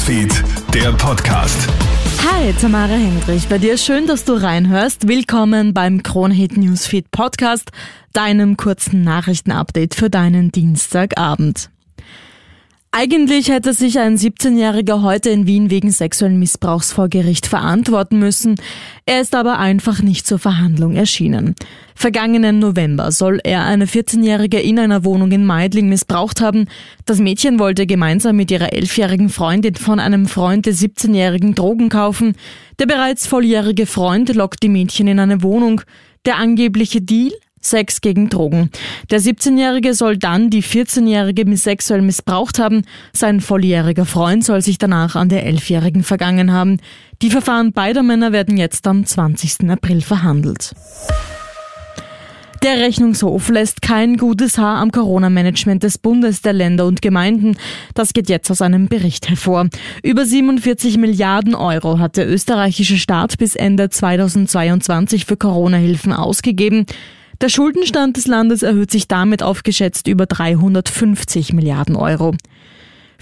Newsfeed, der Podcast. Hi, Tamara Hendrich. Bei dir schön, dass du reinhörst. Willkommen beim Kronhit Newsfeed Podcast, deinem kurzen Nachrichtenupdate für deinen Dienstagabend. Eigentlich hätte sich ein 17-Jähriger heute in Wien wegen sexuellen Missbrauchs vor Gericht verantworten müssen. Er ist aber einfach nicht zur Verhandlung erschienen. Vergangenen November soll er eine 14-Jährige in einer Wohnung in Meidling missbraucht haben. Das Mädchen wollte gemeinsam mit ihrer 11-jährigen Freundin von einem Freund des 17-jährigen Drogen kaufen. Der bereits volljährige Freund lockt die Mädchen in eine Wohnung. Der angebliche Deal? Sex gegen Drogen. Der 17-Jährige soll dann die 14-Jährige sexuell missbraucht haben. Sein volljähriger Freund soll sich danach an der 11-Jährigen vergangen haben. Die Verfahren beider Männer werden jetzt am 20. April verhandelt. Der Rechnungshof lässt kein gutes Haar am Corona-Management des Bundes, der Länder und Gemeinden. Das geht jetzt aus einem Bericht hervor. Über 47 Milliarden Euro hat der österreichische Staat bis Ende 2022 für Corona-Hilfen ausgegeben. Der Schuldenstand des Landes erhöht sich damit auf geschätzt über 350 Milliarden Euro.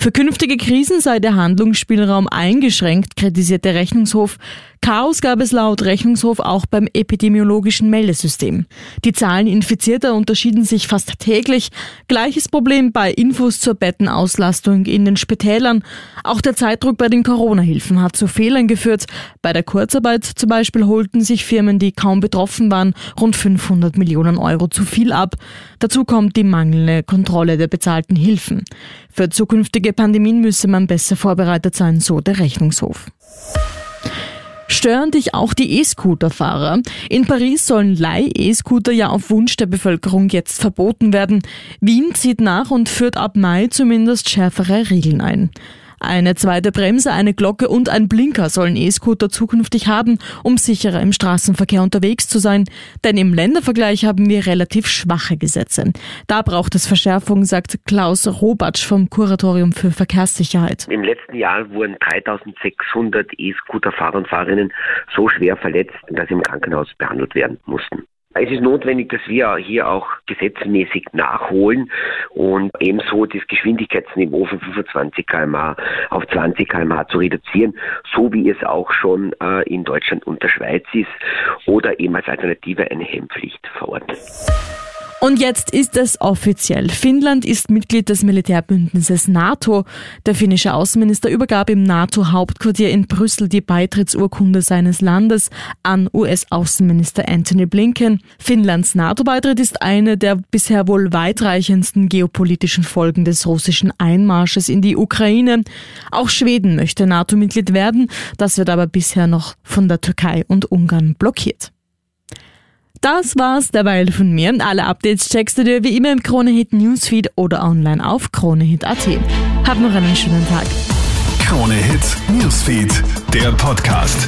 Für künftige Krisen sei der Handlungsspielraum eingeschränkt, kritisiert der Rechnungshof. Chaos gab es laut Rechnungshof auch beim epidemiologischen Meldesystem. Die Zahlen Infizierter unterschieden sich fast täglich. Gleiches Problem bei Infos zur Bettenauslastung in den Spitälern. Auch der Zeitdruck bei den Corona-Hilfen hat zu Fehlern geführt. Bei der Kurzarbeit zum Beispiel holten sich Firmen, die kaum betroffen waren, rund 500 Millionen Euro zu viel ab. Dazu kommt die mangelnde Kontrolle der bezahlten Hilfen. Für zukünftige Pandemien müsse man besser vorbereitet sein, so der Rechnungshof. Stören dich auch die E-Scooter-Fahrer? In Paris sollen Leih-E-Scooter ja auf Wunsch der Bevölkerung jetzt verboten werden. Wien zieht nach und führt ab Mai zumindest schärfere Regeln ein. Eine zweite Bremse, eine Glocke und ein Blinker sollen E-Scooter zukünftig haben, um sicherer im Straßenverkehr unterwegs zu sein. Denn im Ländervergleich haben wir relativ schwache Gesetze. Da braucht es Verschärfung, sagt Klaus Robatsch vom Kuratorium für Verkehrssicherheit. Im letzten Jahr wurden 3600 E-Scooter-Fahrer und Fahrerinnen so schwer verletzt, dass sie im Krankenhaus behandelt werden mussten. Es ist notwendig, dass wir hier auch gesetzmäßig nachholen und ebenso das Geschwindigkeitsniveau von 25 km/h auf 20 km/h zu reduzieren, so wie es auch schon äh, in Deutschland und der Schweiz ist oder eben als Alternative eine Hemmpflicht verordnet. Und jetzt ist es offiziell. Finnland ist Mitglied des Militärbündnisses NATO. Der finnische Außenminister übergab im NATO-Hauptquartier in Brüssel die Beitrittsurkunde seines Landes an US-Außenminister Anthony Blinken. Finnlands NATO-Beitritt ist eine der bisher wohl weitreichendsten geopolitischen Folgen des russischen Einmarsches in die Ukraine. Auch Schweden möchte NATO-Mitglied werden. Das wird aber bisher noch von der Türkei und Ungarn blockiert. Das war's derweil von mir. Alle Updates checkst du dir wie immer im Kronehit Newsfeed oder online auf kronehit.at. Hab noch einen schönen Tag. Kronehit Newsfeed, der Podcast.